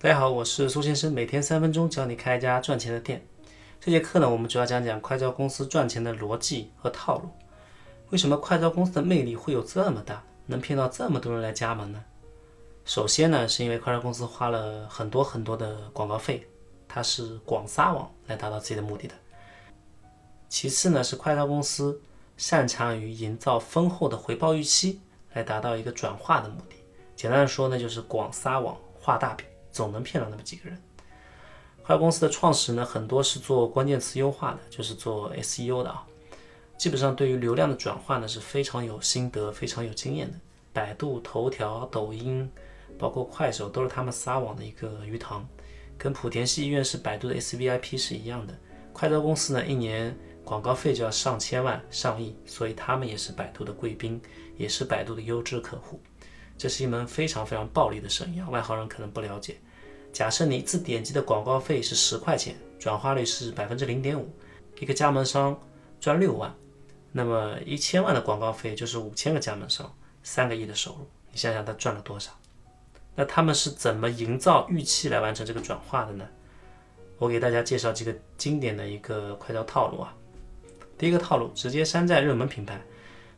大家好，我是苏先生，每天三分钟教你开一家赚钱的店。这节课呢，我们主要讲讲快招公司赚钱的逻辑和套路。为什么快招公司的魅力会有这么大，能骗到这么多人来加盟呢？首先呢，是因为快招公司花了很多很多的广告费，它是广撒网来达到自己的目的的。其次呢，是快招公司擅长于营造丰厚的回报预期，来达到一个转化的目的。简单的说呢，就是广撒网画大饼，总能骗到那么几个人。快公司的创始人呢，很多是做关键词优化的，就是做 SEO 的啊。基本上对于流量的转换呢，是非常有心得、非常有经验的。百度、头条、抖音，包括快手，都是他们撒网的一个鱼塘。跟莆田系医院是百度的 SVIP 是一样的。快招公司呢，一年广告费就要上千万、上亿，所以他们也是百度的贵宾，也是百度的优质客户。这是一门非常非常暴利的生意啊，外行人可能不了解。假设你一次点击的广告费是十块钱，转化率是百分之零点五，一个加盟商赚六万，那么一千万的广告费就是五千个加盟商，三个亿的收入，你想想他赚了多少？那他们是怎么营造预期来完成这个转化的呢？我给大家介绍几个经典的一个快招套路啊。第一个套路，直接山寨热门品牌。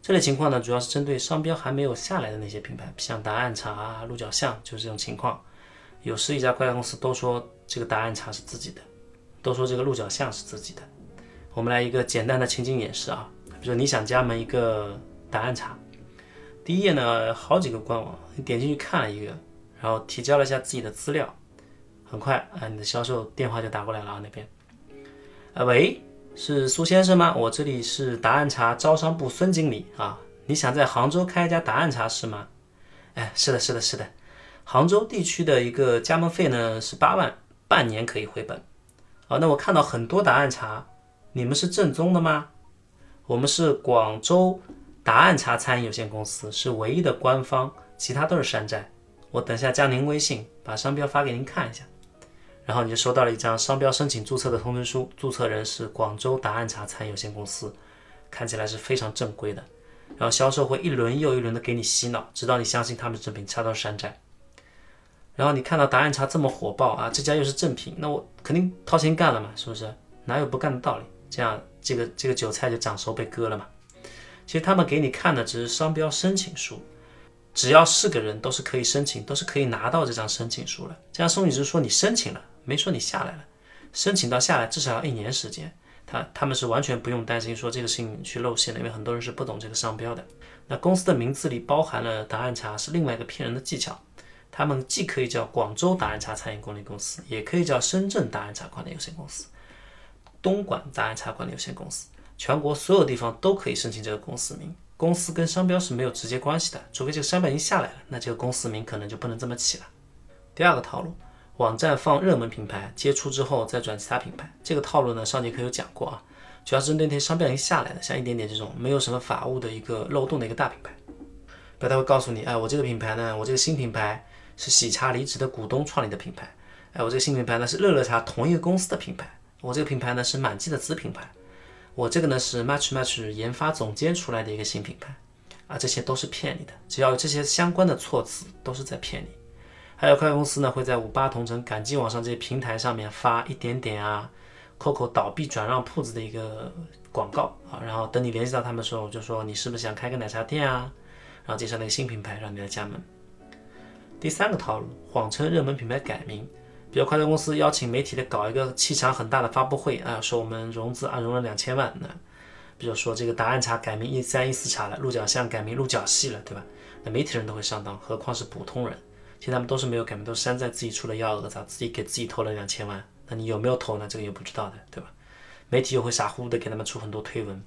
这类情况呢，主要是针对商标还没有下来的那些品牌，像答案茶啊、鹿角巷，就是这种情况。有十几家快递公司都说这个答案茶是自己的，都说这个鹿角巷是自己的。我们来一个简单的情景演示啊，比如你想加盟一个答案茶，第一页呢好几个官网，你点进去看了一个，然后提交了一下自己的资料，很快啊你的销售电话就打过来了啊那边，啊喂，是苏先生吗？我这里是答案茶招商部孙经理啊，你想在杭州开一家答案茶是吗？哎，是的，是的，是的。杭州地区的一个加盟费呢是八万，半年可以回本。好，那我看到很多答案茶，你们是正宗的吗？我们是广州答案茶餐饮有限公司，是唯一的官方，其他都是山寨。我等下加您微信，把商标发给您看一下，然后你就收到了一张商标申请注册的通知书，注册人是广州答案茶餐饮有限公司，看起来是非常正规的。然后销售会一轮又一轮的给你洗脑，直到你相信他们的正品，恰到山寨。然后你看到答案茶这么火爆啊，这家又是正品，那我肯定掏钱干了嘛，是不是？哪有不干的道理？这样这个这个韭菜就长熟被割了嘛。其实他们给你看的只是商标申请书，只要是个人都是可以申请，都是可以拿到这张申请书的。这样送你是说你申请了，没说你下来了。申请到下来至少要一年时间，他他们是完全不用担心说这个事情去露馅的，因为很多人是不懂这个商标的。那公司的名字里包含了答案茶，是另外一个骗人的技巧。他们既可以叫广州达人茶餐饮管理公司，也可以叫深圳达人茶管理有限公司、东莞达人茶管理有限公司，全国所有地方都可以申请这个公司名。公司跟商标是没有直接关系的，除非这个商标已经下来了，那这个公司名可能就不能这么起了。第二个套路，网站放热门品牌，接触之后再转其他品牌。这个套路呢，上节课有讲过啊，主要是针对那些商标已经下来的，像一点点这种没有什么法务的一个漏洞的一个大品牌，不他会告诉你，哎，我这个品牌呢，我这个新品牌。是喜茶离职的股东创立的品牌，哎，我这个新品牌呢是乐乐茶同一个公司的品牌，我这个品牌呢是满记的子品牌，我这个呢是 Match Match 研发总监出来的一个新品牌，啊，这些都是骗你的，只要有这些相关的措辞都是在骗你。还有快公司呢会在五八同城、赶集网上这些平台上面发一点点啊，COCO 倒闭转让铺子的一个广告啊，然后等你联系到他们的时候，就说你是不是想开个奶茶店啊，然后介绍那个新品牌让你来加盟。第三个套路，谎称热门品牌改名，比如快递公司邀请媒体来搞一个气场很大的发布会啊，说我们融资啊融了两千万，那比如说这个答案茶改名一三一四茶了，鹿角巷改名鹿角系了，对吧？那媒体人都会上当，何况是普通人？其实他们都是没有改名，都是山寨自己出了幺蛾子，自己给自己投了两千万，那你有没有投呢？这个又不知道的，对吧？媒体又会傻乎乎的给他们出很多推文。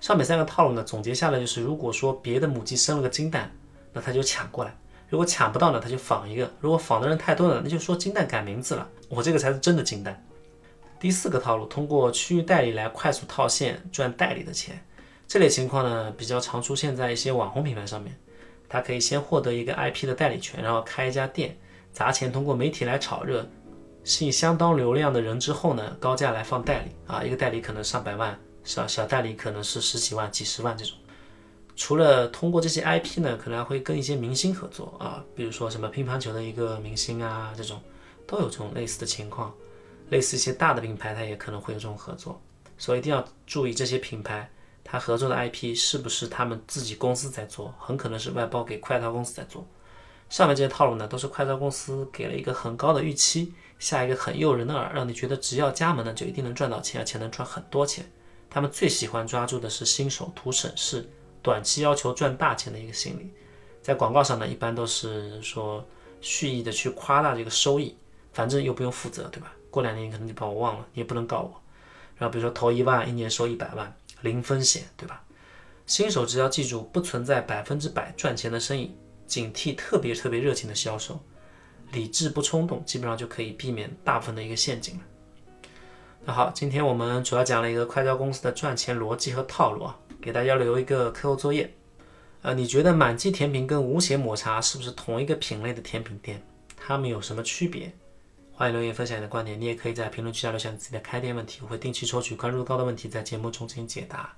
上面三个套路呢，总结下来就是，如果说别的母鸡生了个金蛋，那他就抢过来。如果抢不到呢，他就仿一个；如果仿的人太多了，那就说金蛋改名字了。我这个才是真的金蛋。第四个套路，通过区域代理来快速套现赚代理的钱。这类情况呢，比较常出现在一些网红品牌上面。他可以先获得一个 IP 的代理权，然后开一家店，砸钱通过媒体来炒热，吸引相当流量的人之后呢，高价来放代理啊，一个代理可能上百万，小小代理可能是十几万、几十万这种。除了通过这些 IP 呢，可能还会跟一些明星合作啊，比如说什么乒乓球的一个明星啊，这种都有这种类似的情况。类似一些大的品牌，它也可能会有这种合作，所以一定要注意这些品牌它合作的 IP 是不是他们自己公司在做，很可能是外包给快招公司在做。上面这些套路呢，都是快招公司给了一个很高的预期，下一个很诱人的饵，让你觉得只要加盟呢，就一定能赚到钱，而且能赚很多钱。他们最喜欢抓住的是新手图省事。短期要求赚大钱的一个心理，在广告上呢，一般都是说蓄意的去夸大这个收益，反正又不用负责，对吧？过两年你可能就把我忘了，你也不能告我。然后比如说投一万，一年收一百万，零风险，对吧？新手只要记住，不存在百分之百赚钱的生意，警惕特别特别热情的销售，理智不冲动，基本上就可以避免大部分的一个陷阱了。那好，今天我们主要讲了一个快销公司的赚钱逻辑和套路啊。给大家留一个课后作业，呃，你觉得满记甜品跟无邪抹茶是不是同一个品类的甜品店？它们有什么区别？欢迎留言分享你的观点，你也可以在评论区下留下你自己的开店问题，我会定期抽取关注高的问题在节目中进行解答。